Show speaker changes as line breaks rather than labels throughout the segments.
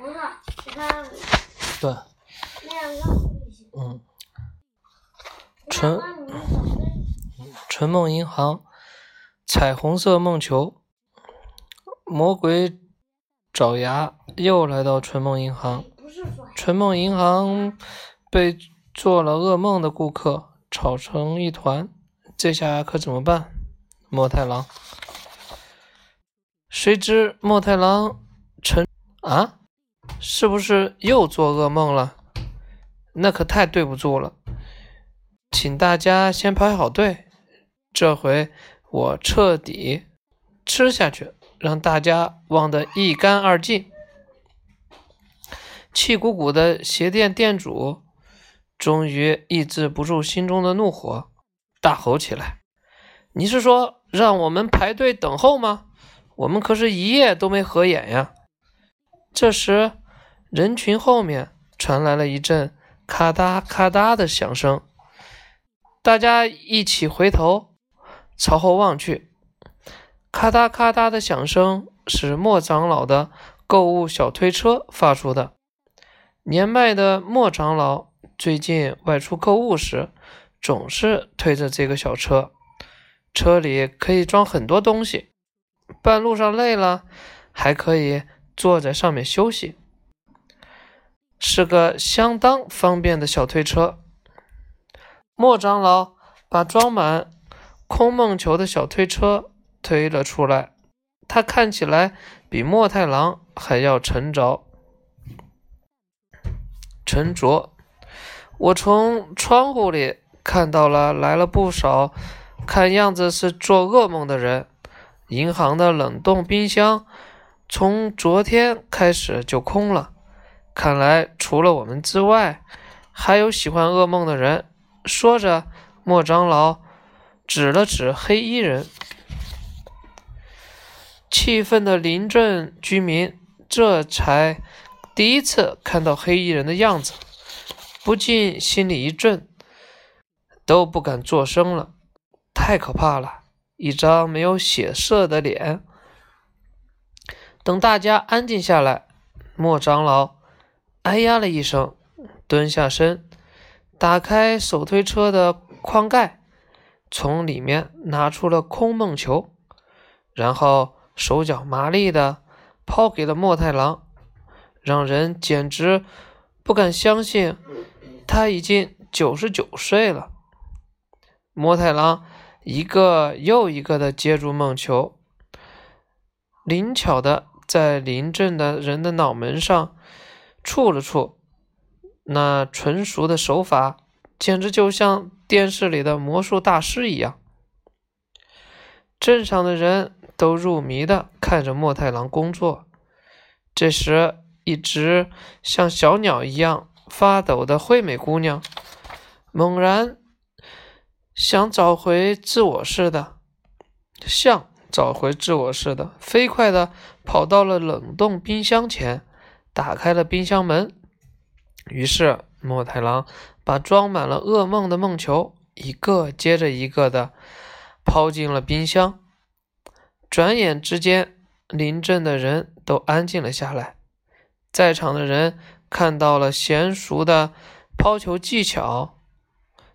不是，
对，嗯，纯纯梦银行，彩虹色梦球，魔鬼爪牙又来到纯梦银行。纯梦银行被做了噩梦的顾客吵成一团，这下可怎么办？莫太郎。谁知莫太郎沉啊，是不是又做噩梦了？那可太对不住了，请大家先排好队，这回我彻底吃下去，让大家忘得一干二净。气鼓鼓的鞋店店主终于抑制不住心中的怒火，大吼起来：“你是说让我们排队等候吗？我们可是一夜都没合眼呀！”这时，人群后面传来了一阵咔嗒咔嗒的响声，大家一起回头朝后望去，咔嗒咔嗒的响声是莫长老的购物小推车发出的。年迈的莫长老最近外出购物时，总是推着这个小车，车里可以装很多东西，半路上累了，还可以坐在上面休息，是个相当方便的小推车。莫长老把装满空梦球的小推车推了出来，他看起来比莫太郎还要沉着。沉着。我从窗户里看到了来了不少，看样子是做噩梦的人。银行的冷冻冰箱从昨天开始就空了，看来除了我们之外，还有喜欢噩梦的人。说着，莫长老指了指黑衣人。气愤的邻镇居民这才第一次看到黑衣人的样子，不禁心里一震，都不敢作声了，太可怕了！一张没有血色的脸。等大家安静下来，莫长老哎呀了一声，蹲下身，打开手推车的筐盖，从里面拿出了空梦球，然后手脚麻利的抛给了莫太郎。让人简直不敢相信，他已经九十九岁了。莫太郎一个又一个的接住梦球，灵巧的在临阵的人的脑门上触了触，那纯熟的手法简直就像电视里的魔术大师一样。镇上的人都入迷的看着墨太郎工作。这时，一只像小鸟一样发抖的惠美姑娘，猛然想找回自我似的，像找回自我似的，飞快的跑到了冷冻冰箱前，打开了冰箱门。于是墨太郎把装满了噩梦的梦球一个接着一个的抛进了冰箱。转眼之间，临阵的人都安静了下来。在场的人看到了娴熟的抛球技巧，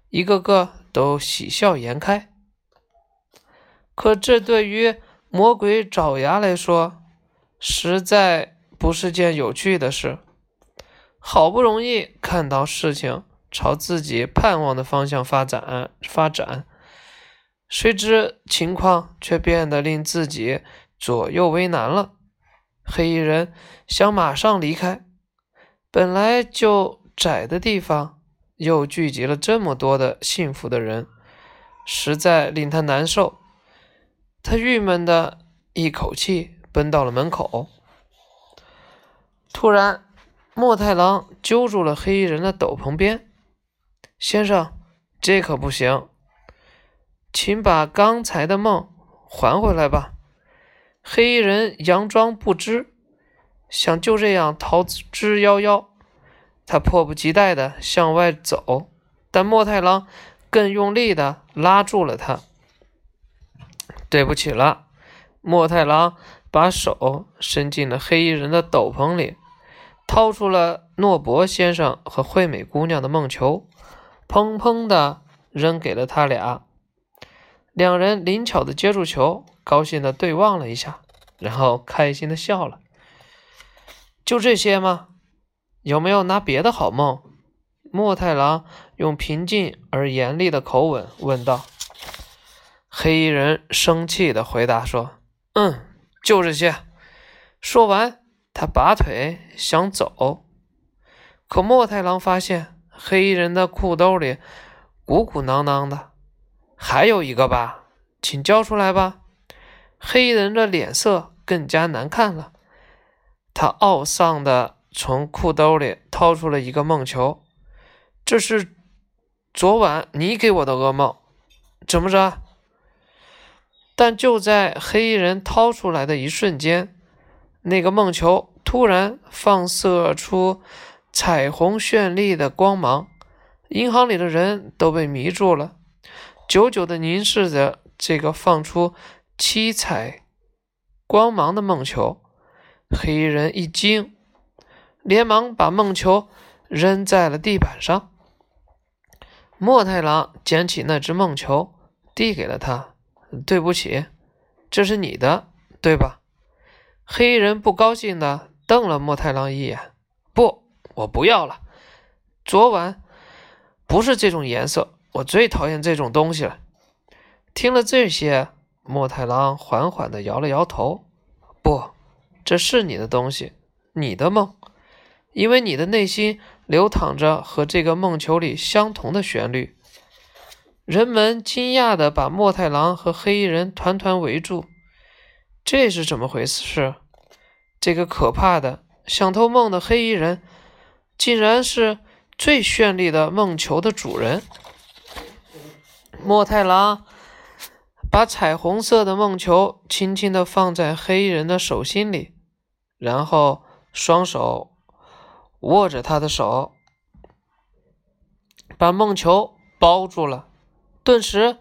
一个个都喜笑颜开。可这对于魔鬼爪牙来说，实在不是件有趣的事。好不容易看到事情朝自己盼望的方向发展，发展，谁知情况却变得令自己左右为难了。黑衣人想马上离开，本来就窄的地方，又聚集了这么多的幸福的人，实在令他难受。他郁闷的一口气奔到了门口。突然，莫太郎揪住了黑衣人的斗篷边：“先生，这可不行，请把刚才的梦还回来吧。”黑衣人佯装不知，想就这样逃之夭夭。他迫不及待地向外走，但莫太郎更用力地拉住了他。对不起了，莫太郎把手伸进了黑衣人的斗篷里，掏出了诺伯先生和惠美姑娘的梦球，砰砰的扔给了他俩。两人灵巧的接住球，高兴的对望了一下，然后开心的笑了。就这些吗？有没有拿别的好梦？莫太郎用平静而严厉的口吻问道。黑衣人生气的回答说：“嗯，就这些。”说完。他拔腿想走，可莫太郎发现黑衣人的裤兜里鼓鼓囊囊的，还有一个吧，请交出来吧。黑衣人的脸色更加难看了，他懊丧的从裤兜里掏出了一个梦球，这是昨晚你给我的噩梦，怎么着？但就在黑衣人掏出来的一瞬间。那个梦球突然放射出彩虹绚丽的光芒，银行里的人都被迷住了，久久地凝视着这个放出七彩光芒的梦球。黑衣人一惊，连忙把梦球扔在了地板上。莫太郎捡起那只梦球，递给了他：“对不起，这是你的，对吧？”黑衣人不高兴的瞪了莫太郎一眼：“不，我不要了。昨晚不是这种颜色，我最讨厌这种东西了。”听了这些，莫太郎缓缓的摇了摇头：“不，这是你的东西，你的梦，因为你的内心流淌着和这个梦球里相同的旋律。”人们惊讶的把莫太郎和黑衣人团团围住。这是怎么回事？这个可怕的想偷梦的黑衣人，竟然是最绚丽的梦球的主人。莫太郎把彩虹色的梦球轻轻地放在黑衣人的手心里，然后双手握着他的手，把梦球包住了。顿时，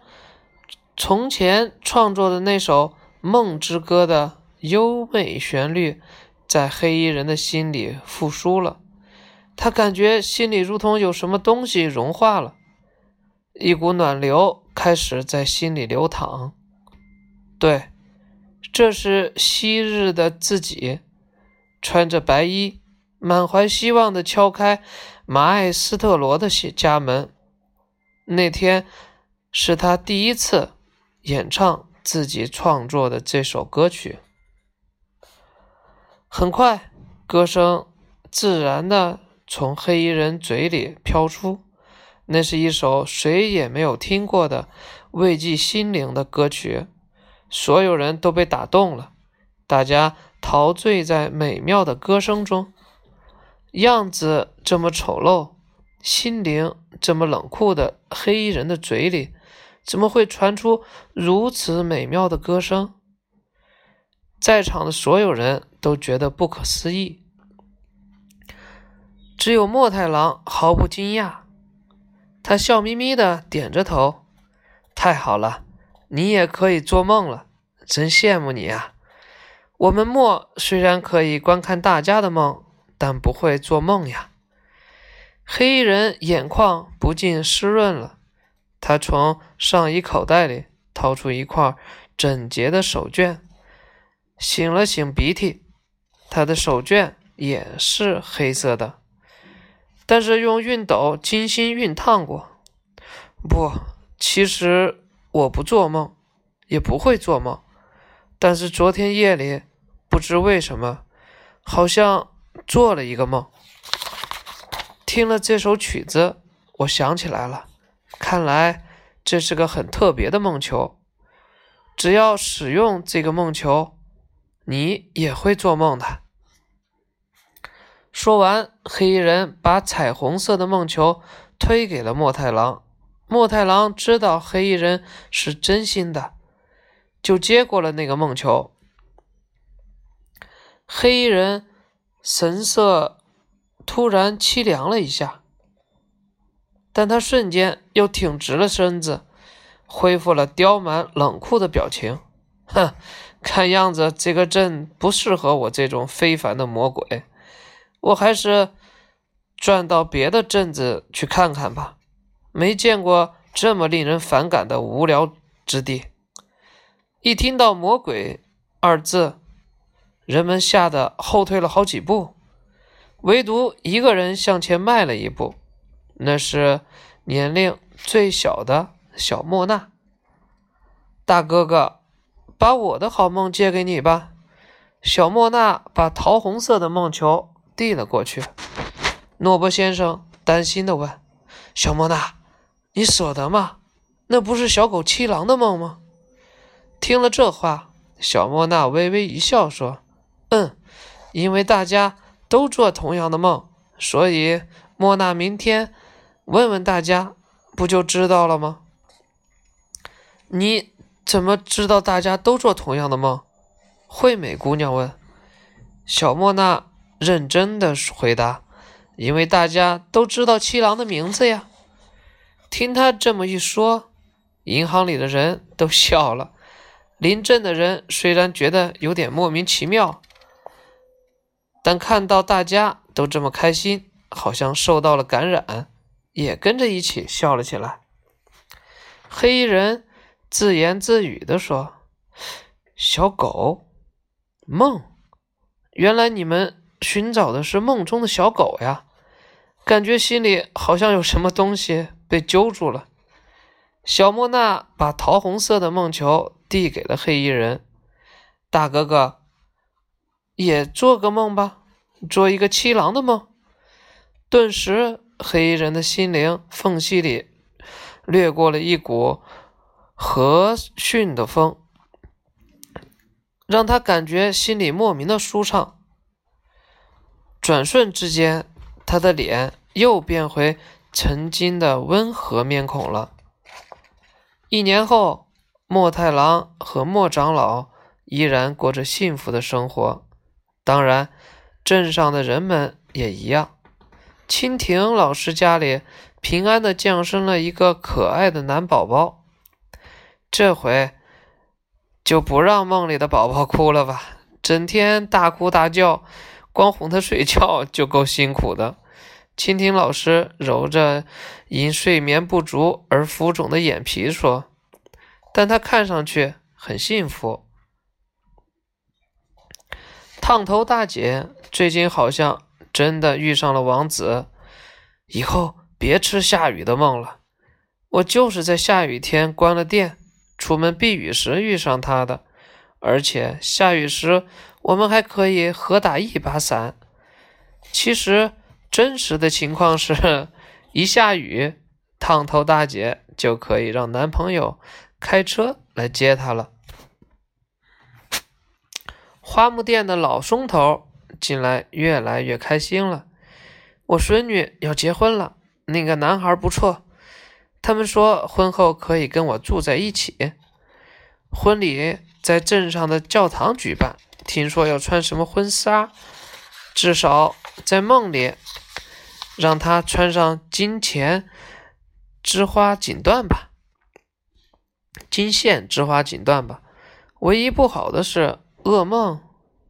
从前创作的那首。《梦之歌》的优美旋律在黑衣人的心里复苏了，他感觉心里如同有什么东西融化了，一股暖流开始在心里流淌。对，这是昔日的自己，穿着白衣，满怀希望地敲开马艾斯特罗的家门。那天是他第一次演唱。自己创作的这首歌曲，很快，歌声自然的从黑衣人嘴里飘出。那是一首谁也没有听过的慰藉心灵的歌曲，所有人都被打动了，大家陶醉在美妙的歌声中。样子这么丑陋，心灵这么冷酷的黑衣人的嘴里。怎么会传出如此美妙的歌声？在场的所有人都觉得不可思议，只有墨太郎毫不惊讶。他笑眯眯的点着头：“太好了，你也可以做梦了，真羡慕你啊！我们墨虽然可以观看大家的梦，但不会做梦呀。”黑衣人眼眶不禁湿润了。他从上衣口袋里掏出一块整洁的手绢，擤了擤鼻涕。他的手绢也是黑色的，但是用熨斗精心熨烫过。不，其实我不做梦，也不会做梦。但是昨天夜里，不知为什么，好像做了一个梦。听了这首曲子，我想起来了。看来这是个很特别的梦球。只要使用这个梦球，你也会做梦的。说完，黑衣人把彩虹色的梦球推给了墨太郎。墨太郎知道黑衣人是真心的，就接过了那个梦球。黑衣人神色突然凄凉了一下。但他瞬间又挺直了身子，恢复了刁蛮冷酷的表情。哼，看样子这个镇不适合我这种非凡的魔鬼。我还是转到别的镇子去看看吧。没见过这么令人反感的无聊之地。一听到“魔鬼”二字，人们吓得后退了好几步，唯独一个人向前迈了一步，那是年龄最小的小莫娜。大哥哥，把我的好梦借给你吧。小莫娜把桃红色的梦球递了过去。诺伯先生担心地问：“小莫娜，你舍得吗？那不是小狗七郎的梦吗？”听了这话，小莫娜微微一笑，说：“嗯，因为大家都做同样的梦，所以莫娜明天问问大家，不就知道了吗？”你怎么知道大家都做同样的梦？惠美姑娘问。小莫娜认真的回答：“因为大家都知道七郎的名字呀。”听他这么一说，银行里的人都笑了。临阵的人虽然觉得有点莫名其妙，但看到大家都这么开心，好像受到了感染，也跟着一起笑了起来。黑衣人自言自语地说：“小狗梦，原来你们寻找的是梦中的小狗呀！感觉心里好像有什么东西被揪住了。”小莫娜把桃红色的梦球。递给了黑衣人，大哥哥，也做个梦吧，做一个七郎的梦。顿时，黑衣人的心灵缝隙里掠过了一股和煦的风，让他感觉心里莫名的舒畅。转瞬之间，他的脸又变回曾经的温和面孔了。一年后。莫太郎和莫长老依然过着幸福的生活，当然，镇上的人们也一样。蜻蜓老师家里平安的降生了一个可爱的男宝宝，这回就不让梦里的宝宝哭了吧？整天大哭大叫，光哄他睡觉就够辛苦的。蜻蜓老师揉着因睡眠不足而浮肿的眼皮说。但他看上去很幸福。烫头大姐最近好像真的遇上了王子，以后别吃下雨的梦了。我就是在下雨天关了店，出门避雨时遇上他的，而且下雨时我们还可以合打一把伞。其实真实的情况是，一下雨，烫头大姐就可以让男朋友。开车来接他了。花木店的老松头近来越来越开心了。我孙女要结婚了，那个男孩不错，他们说婚后可以跟我住在一起。婚礼在镇上的教堂举办，听说要穿什么婚纱，至少在梦里让她穿上金钱织花锦缎吧。金线织花锦缎吧。唯一不好的是，噩梦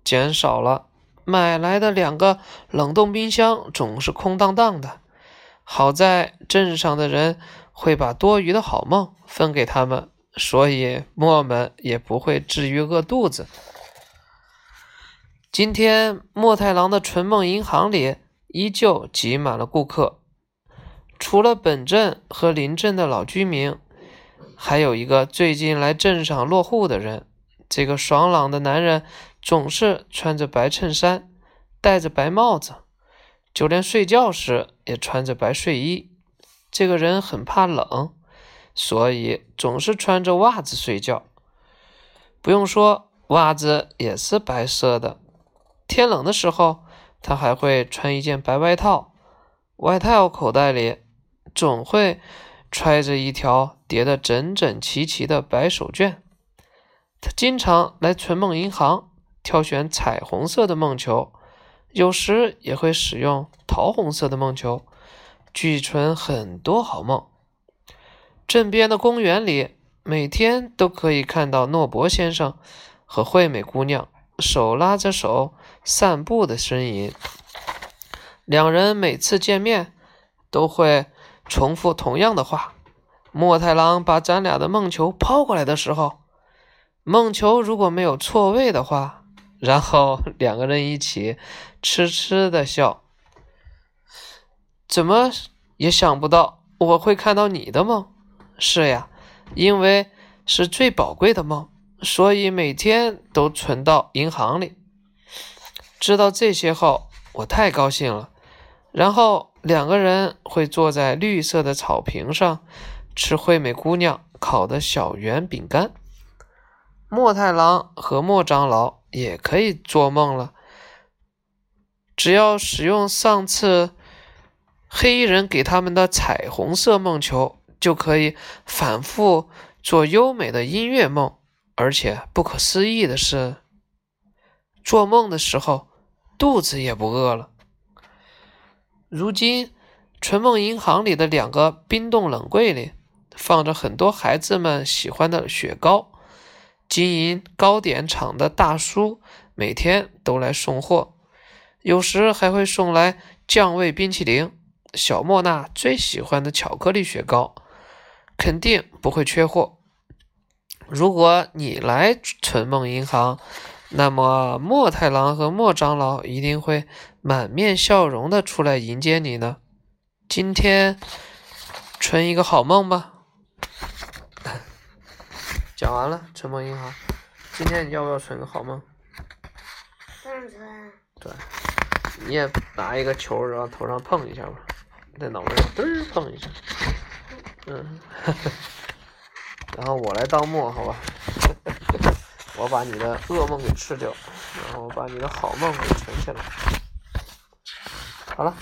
减少了。买来的两个冷冻冰箱总是空荡荡的。好在镇上的人会把多余的好梦分给他们，所以墨们也不会至于饿肚子。今天墨太郎的纯梦银行里依旧挤满了顾客，除了本镇和邻镇的老居民。还有一个最近来镇上落户的人，这个爽朗的男人总是穿着白衬衫，戴着白帽子，就连睡觉时也穿着白睡衣。这个人很怕冷，所以总是穿着袜子睡觉。不用说，袜子也是白色的。天冷的时候，他还会穿一件白外套，外套口袋里总会。揣着一条叠得整整齐齐的白手绢，他经常来存梦银行挑选彩虹色的梦球，有时也会使用桃红色的梦球，聚存很多好梦。镇边的公园里，每天都可以看到诺伯先生和惠美姑娘手拉着手散步的身影。两人每次见面都会重复同样的话。莫太郎把咱俩的梦球抛过来的时候，梦球如果没有错位的话，然后两个人一起痴痴的笑。怎么也想不到我会看到你的梦。是呀，因为是最宝贵的梦，所以每天都存到银行里。知道这些后，我太高兴了。然后两个人会坐在绿色的草坪上，吃惠美姑娘烤的小圆饼干。莫太郎和莫长老也可以做梦了，只要使用上次黑衣人给他们的彩虹色梦球，就可以反复做优美的音乐梦。而且不可思议的是，做梦的时候肚子也不饿了。如今，春梦银行里的两个冰冻冷柜里放着很多孩子们喜欢的雪糕。经营糕点厂的大叔每天都来送货，有时还会送来酱味冰淇淋、小莫娜最喜欢的巧克力雪糕，肯定不会缺货。如果你来春梦银行，那么莫太郎和莫长老一定会满面笑容的出来迎接你呢。今天存一个好梦吧。讲完了，存梦银行。今天你要不要存个好梦？
上存。
对，你也拿一个球，然后头上碰一下吧，在脑门上嘚儿碰一下。嗯，然后我来当墨，好吧？我把你的噩梦给吃掉，然后把你的好梦给存起来。好了。